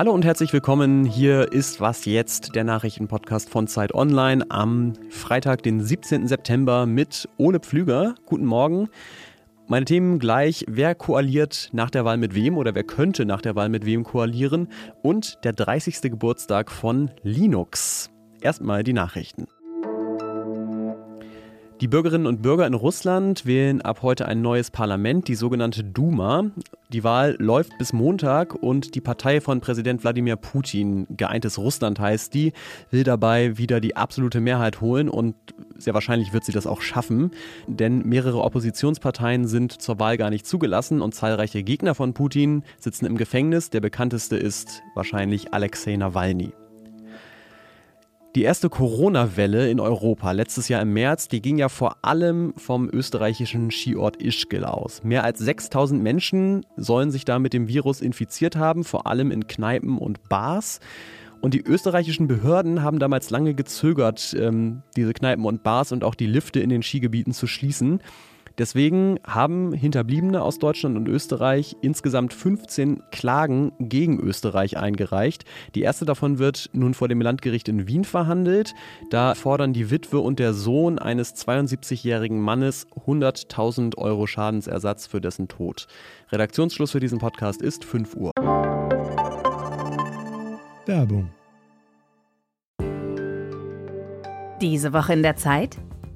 Hallo und herzlich willkommen. Hier ist Was jetzt, der Nachrichtenpodcast von Zeit Online am Freitag, den 17. September mit Ole Pflüger. Guten Morgen. Meine Themen gleich, wer koaliert nach der Wahl mit wem oder wer könnte nach der Wahl mit wem koalieren und der 30. Geburtstag von Linux. Erstmal die Nachrichten. Die Bürgerinnen und Bürger in Russland wählen ab heute ein neues Parlament, die sogenannte Duma. Die Wahl läuft bis Montag und die Partei von Präsident Wladimir Putin, geeintes Russland heißt die, will dabei wieder die absolute Mehrheit holen und sehr wahrscheinlich wird sie das auch schaffen, denn mehrere Oppositionsparteien sind zur Wahl gar nicht zugelassen und zahlreiche Gegner von Putin sitzen im Gefängnis. Der bekannteste ist wahrscheinlich Alexei Nawalny. Die erste Corona-Welle in Europa letztes Jahr im März, die ging ja vor allem vom österreichischen Skiort Ischgl aus. Mehr als 6000 Menschen sollen sich da mit dem Virus infiziert haben, vor allem in Kneipen und Bars. Und die österreichischen Behörden haben damals lange gezögert, ähm, diese Kneipen und Bars und auch die Lifte in den Skigebieten zu schließen. Deswegen haben Hinterbliebene aus Deutschland und Österreich insgesamt 15 Klagen gegen Österreich eingereicht. Die erste davon wird nun vor dem Landgericht in Wien verhandelt. Da fordern die Witwe und der Sohn eines 72-jährigen Mannes 100.000 Euro Schadensersatz für dessen Tod. Redaktionsschluss für diesen Podcast ist 5 Uhr. Werbung. Diese Woche in der Zeit?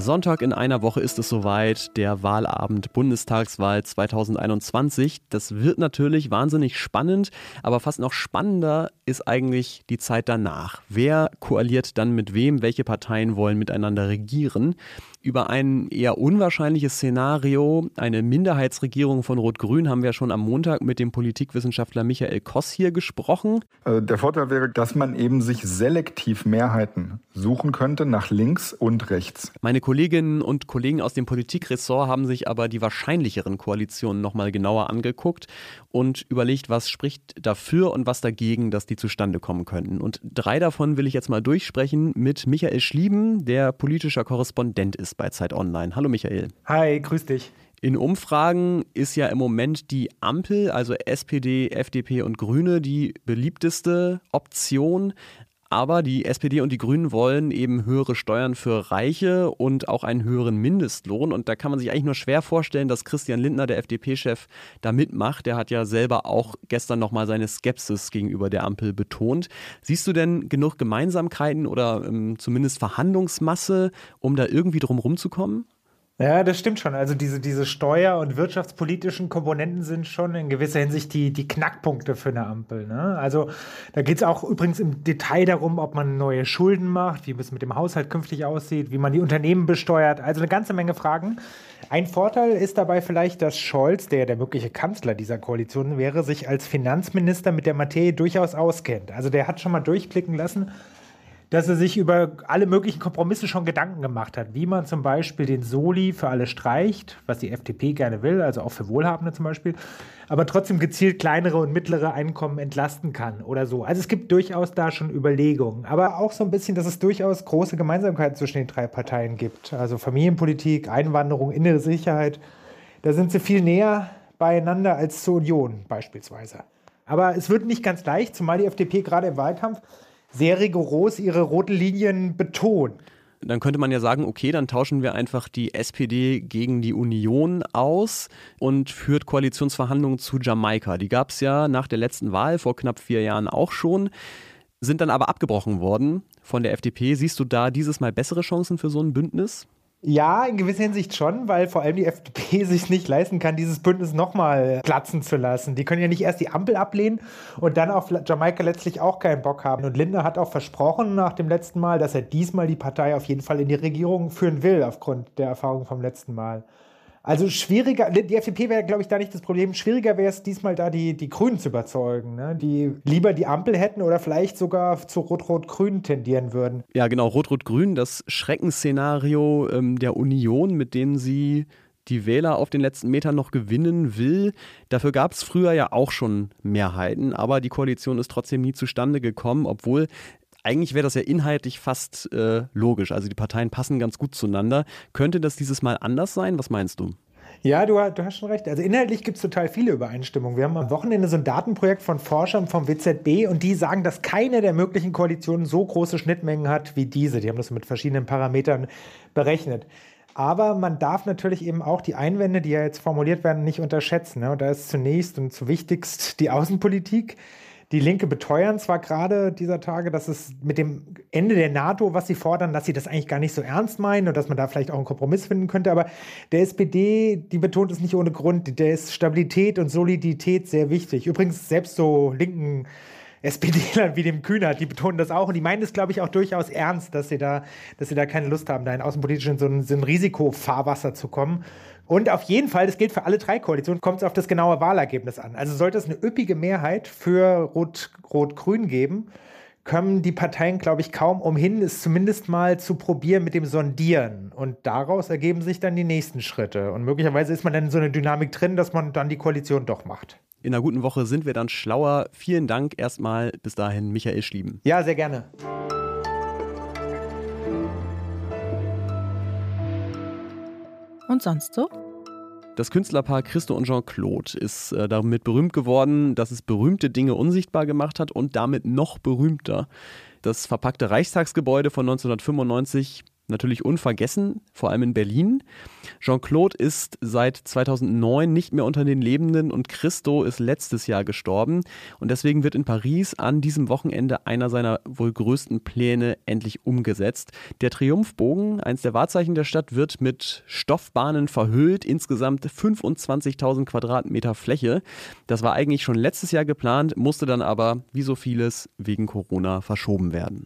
Sonntag in einer Woche ist es soweit, der Wahlabend Bundestagswahl 2021. Das wird natürlich wahnsinnig spannend, aber fast noch spannender ist eigentlich die Zeit danach. Wer koaliert dann mit wem? Welche Parteien wollen miteinander regieren? Über ein eher unwahrscheinliches Szenario, eine Minderheitsregierung von Rot-Grün, haben wir schon am Montag mit dem Politikwissenschaftler Michael Koss hier gesprochen. Also der Vorteil wäre, dass man eben sich selektiv Mehrheiten suchen könnte nach links und rechts. Meine Kolleginnen und Kollegen aus dem Politikressort haben sich aber die wahrscheinlicheren Koalitionen nochmal genauer angeguckt und überlegt, was spricht dafür und was dagegen, dass die zustande kommen könnten. Und drei davon will ich jetzt mal durchsprechen mit Michael Schlieben, der politischer Korrespondent ist bei Zeit Online. Hallo Michael. Hi, grüß dich. In Umfragen ist ja im Moment die Ampel, also SPD, FDP und Grüne, die beliebteste Option. Aber die SPD und die Grünen wollen eben höhere Steuern für Reiche und auch einen höheren Mindestlohn. Und da kann man sich eigentlich nur schwer vorstellen, dass Christian Lindner, der FDP-Chef, da mitmacht. Der hat ja selber auch gestern nochmal seine Skepsis gegenüber der Ampel betont. Siehst du denn genug Gemeinsamkeiten oder ähm, zumindest Verhandlungsmasse, um da irgendwie drum rumzukommen? Ja, das stimmt schon. Also diese, diese steuer- und wirtschaftspolitischen Komponenten sind schon in gewisser Hinsicht die, die Knackpunkte für eine Ampel. Ne? Also da geht es auch übrigens im Detail darum, ob man neue Schulden macht, wie es mit dem Haushalt künftig aussieht, wie man die Unternehmen besteuert. Also eine ganze Menge Fragen. Ein Vorteil ist dabei vielleicht, dass Scholz, der der mögliche Kanzler dieser Koalition wäre, sich als Finanzminister mit der Materie durchaus auskennt. Also der hat schon mal durchblicken lassen, dass er sich über alle möglichen Kompromisse schon Gedanken gemacht hat, wie man zum Beispiel den Soli für alle streicht, was die FDP gerne will, also auch für Wohlhabende zum Beispiel, aber trotzdem gezielt kleinere und mittlere Einkommen entlasten kann oder so. Also es gibt durchaus da schon Überlegungen, aber auch so ein bisschen, dass es durchaus große Gemeinsamkeiten zwischen den drei Parteien gibt. Also Familienpolitik, Einwanderung, innere Sicherheit, da sind sie viel näher beieinander als zur Union beispielsweise. Aber es wird nicht ganz leicht, zumal die FDP gerade im Wahlkampf sehr rigoros ihre roten Linien betont. Dann könnte man ja sagen, okay, dann tauschen wir einfach die SPD gegen die Union aus und führt Koalitionsverhandlungen zu Jamaika. Die gab es ja nach der letzten Wahl vor knapp vier Jahren auch schon, sind dann aber abgebrochen worden von der FDP. Siehst du da dieses Mal bessere Chancen für so ein Bündnis? Ja, in gewisser Hinsicht schon, weil vor allem die FDP sich nicht leisten kann, dieses Bündnis nochmal platzen zu lassen. Die können ja nicht erst die Ampel ablehnen und dann auf Jamaika letztlich auch keinen Bock haben. Und Lindner hat auch versprochen nach dem letzten Mal, dass er diesmal die Partei auf jeden Fall in die Regierung führen will, aufgrund der Erfahrung vom letzten Mal. Also schwieriger, die FDP wäre, glaube ich, da nicht das Problem. Schwieriger wäre es diesmal da, die, die Grünen zu überzeugen, ne? die lieber die Ampel hätten oder vielleicht sogar zu Rot-Rot-Grün tendieren würden. Ja, genau, Rot-Rot-Grün, das Schreckensszenario ähm, der Union, mit dem sie die Wähler auf den letzten Metern noch gewinnen will. Dafür gab es früher ja auch schon Mehrheiten, aber die Koalition ist trotzdem nie zustande gekommen, obwohl eigentlich wäre das ja inhaltlich fast äh, logisch. Also die Parteien passen ganz gut zueinander. Könnte das dieses Mal anders sein? Was meinst du? Ja, du, du, hast schon recht. Also inhaltlich gibt es total viele Übereinstimmungen. Wir haben am Wochenende so ein Datenprojekt von Forschern vom WZB und die sagen, dass keine der möglichen Koalitionen so große Schnittmengen hat wie diese. Die haben das mit verschiedenen Parametern berechnet. Aber man darf natürlich eben auch die Einwände, die ja jetzt formuliert werden, nicht unterschätzen. Ne? Und da ist zunächst und zuwichtigst die Außenpolitik. Die Linke beteuern zwar gerade dieser Tage, dass es mit dem Ende der NATO, was sie fordern, dass sie das eigentlich gar nicht so ernst meinen und dass man da vielleicht auch einen Kompromiss finden könnte, aber der SPD, die betont es nicht ohne Grund, der ist Stabilität und Solidität sehr wichtig. Übrigens, selbst so linken SPDlern wie dem Kühner, die betonen das auch und die meinen es, glaube ich, auch durchaus ernst, dass sie da, dass sie da keine Lust haben, da in außenpolitisch in so ein, so ein Risikofahrwasser zu kommen. Und auf jeden Fall, das gilt für alle drei Koalitionen, kommt es auf das genaue Wahlergebnis an. Also sollte es eine üppige Mehrheit für Rot-Grün Rot geben, können die Parteien, glaube ich, kaum umhin, es zumindest mal zu probieren mit dem Sondieren. Und daraus ergeben sich dann die nächsten Schritte. Und möglicherweise ist man dann in so eine Dynamik drin, dass man dann die Koalition doch macht. In einer guten Woche sind wir dann schlauer. Vielen Dank erstmal bis dahin, Michael Schlieben. Ja, sehr gerne. Und sonst so? Das Künstlerpaar Christo und Jean-Claude ist äh, damit berühmt geworden, dass es berühmte Dinge unsichtbar gemacht hat und damit noch berühmter. Das verpackte Reichstagsgebäude von 1995 natürlich unvergessen, vor allem in Berlin. Jean-Claude ist seit 2009 nicht mehr unter den Lebenden und Christo ist letztes Jahr gestorben. Und deswegen wird in Paris an diesem Wochenende einer seiner wohl größten Pläne endlich umgesetzt. Der Triumphbogen, eins der Wahrzeichen der Stadt, wird mit Stoffbahnen verhüllt, insgesamt 25.000 Quadratmeter Fläche. Das war eigentlich schon letztes Jahr geplant, musste dann aber, wie so vieles, wegen Corona verschoben werden.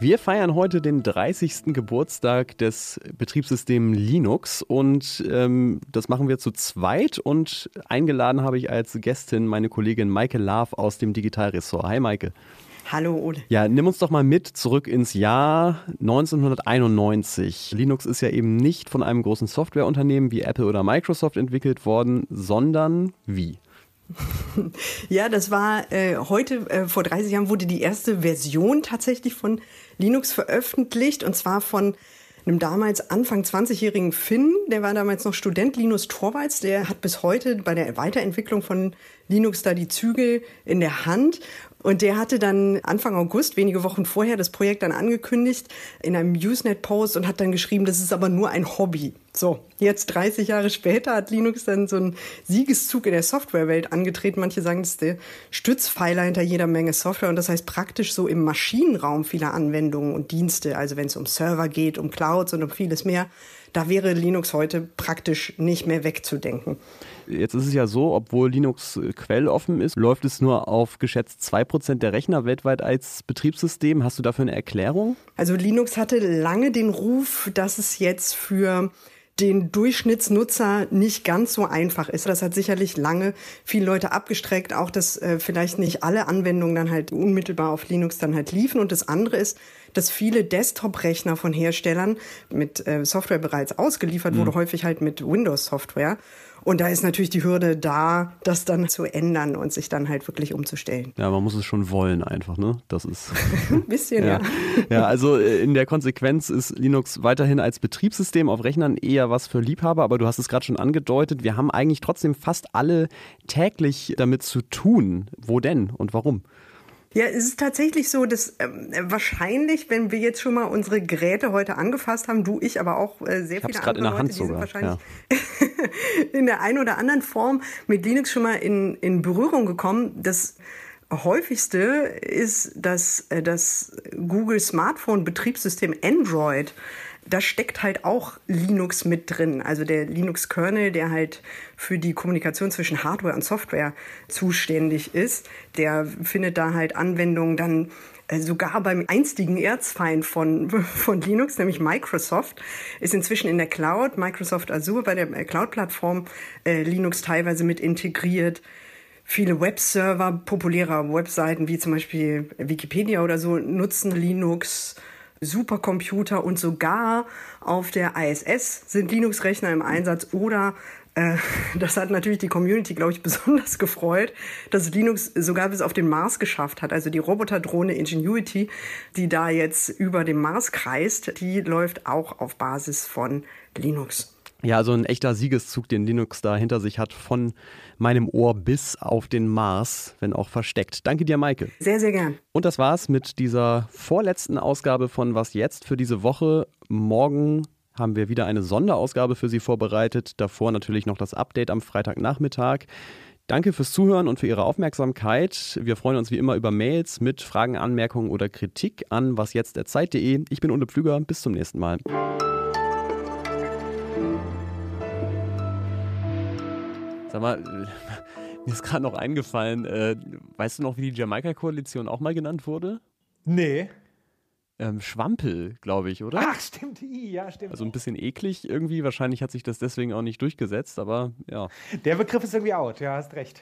Wir feiern heute den 30. Geburtstag des Betriebssystems Linux und ähm, das machen wir zu zweit und eingeladen habe ich als Gästin meine Kollegin Maike Love aus dem Digitalressort. Hi Maike. Hallo Ole. Ja, nimm uns doch mal mit zurück ins Jahr 1991. Linux ist ja eben nicht von einem großen Softwareunternehmen wie Apple oder Microsoft entwickelt worden, sondern wie? Ja, das war äh, heute, äh, vor 30 Jahren wurde die erste Version tatsächlich von Linux veröffentlicht und zwar von einem damals Anfang 20-jährigen Finn, der war damals noch Student, Linus Torvalds, der hat bis heute bei der Weiterentwicklung von Linux da die Zügel in der Hand und der hatte dann Anfang August, wenige Wochen vorher, das Projekt dann angekündigt in einem Usenet-Post und hat dann geschrieben, das ist aber nur ein Hobby. So, jetzt 30 Jahre später hat Linux dann so einen Siegeszug in der Softwarewelt angetreten. Manche sagen, das ist der Stützpfeiler hinter jeder Menge Software und das heißt praktisch so im Maschinenraum vieler Anwendungen und Dienste. Also wenn es um Server geht, um Clouds und um vieles mehr, da wäre Linux heute praktisch nicht mehr wegzudenken. Jetzt ist es ja so, obwohl Linux quelloffen ist, läuft es nur auf geschätzt 2% der Rechner weltweit als Betriebssystem. Hast du dafür eine Erklärung? Also Linux hatte lange den Ruf, dass es jetzt für den Durchschnittsnutzer nicht ganz so einfach ist. Das hat sicherlich lange viele Leute abgestreckt, auch dass äh, vielleicht nicht alle Anwendungen dann halt unmittelbar auf Linux dann halt liefen. Und das andere ist, dass viele Desktop-Rechner von Herstellern mit äh, Software bereits ausgeliefert mhm. wurde, häufig halt mit Windows-Software. Und da ist natürlich die Hürde da, das dann zu ändern und sich dann halt wirklich umzustellen. Ja, man muss es schon wollen einfach, ne? Das ist. Ein bisschen, ja. ja. Ja, also äh, in der Konsequenz ist Linux weiterhin als Betriebssystem auf Rechnern eher was für Liebhaber, aber du hast es gerade schon angedeutet, wir haben eigentlich trotzdem fast alle täglich damit zu tun. Wo denn und warum? Ja, es ist tatsächlich so, dass ähm, wahrscheinlich, wenn wir jetzt schon mal unsere Geräte heute angefasst haben, du, ich, aber auch äh, sehr ich viele andere in der Hand Leute, die sogar, sind wahrscheinlich ja. in der einen oder anderen Form mit Linux schon mal in, in Berührung gekommen. Das häufigste ist dass äh, das Google Smartphone Betriebssystem Android da steckt halt auch Linux mit drin. Also der Linux-Kernel, der halt für die Kommunikation zwischen Hardware und Software zuständig ist, der findet da halt Anwendungen dann äh, sogar beim einstigen Erzfeind von, von Linux, nämlich Microsoft, ist inzwischen in der Cloud, Microsoft Azure bei der äh, Cloud-Plattform äh, Linux teilweise mit integriert. Viele Webserver populärer Webseiten wie zum Beispiel Wikipedia oder so nutzen Linux. Supercomputer und sogar auf der ISS sind Linux-Rechner im Einsatz oder äh, das hat natürlich die Community, glaube ich, besonders gefreut, dass Linux sogar bis auf den Mars geschafft hat. Also die Roboterdrohne Ingenuity, die da jetzt über dem Mars kreist, die läuft auch auf Basis von Linux. Ja, also ein echter Siegeszug, den Linux da hinter sich hat, von meinem Ohr bis auf den Mars, wenn auch versteckt. Danke dir, Maike. Sehr, sehr gern. Und das war's mit dieser vorletzten Ausgabe von Was jetzt für diese Woche. Morgen haben wir wieder eine Sonderausgabe für Sie vorbereitet. Davor natürlich noch das Update am Freitagnachmittag. Danke fürs Zuhören und für Ihre Aufmerksamkeit. Wir freuen uns wie immer über Mails mit Fragen, Anmerkungen oder Kritik an wasjetzt.zeit.de. Ich bin Ole Pflüger. Bis zum nächsten Mal. Sag mal, mir ist gerade noch eingefallen, äh, weißt du noch, wie die Jamaika-Koalition auch mal genannt wurde? Nee. Ähm, Schwampel, glaube ich, oder? Ach, stimmt. Ja, stimmt. Also ein bisschen eklig irgendwie. Wahrscheinlich hat sich das deswegen auch nicht durchgesetzt, aber ja. Der Begriff ist irgendwie out, ja, hast recht.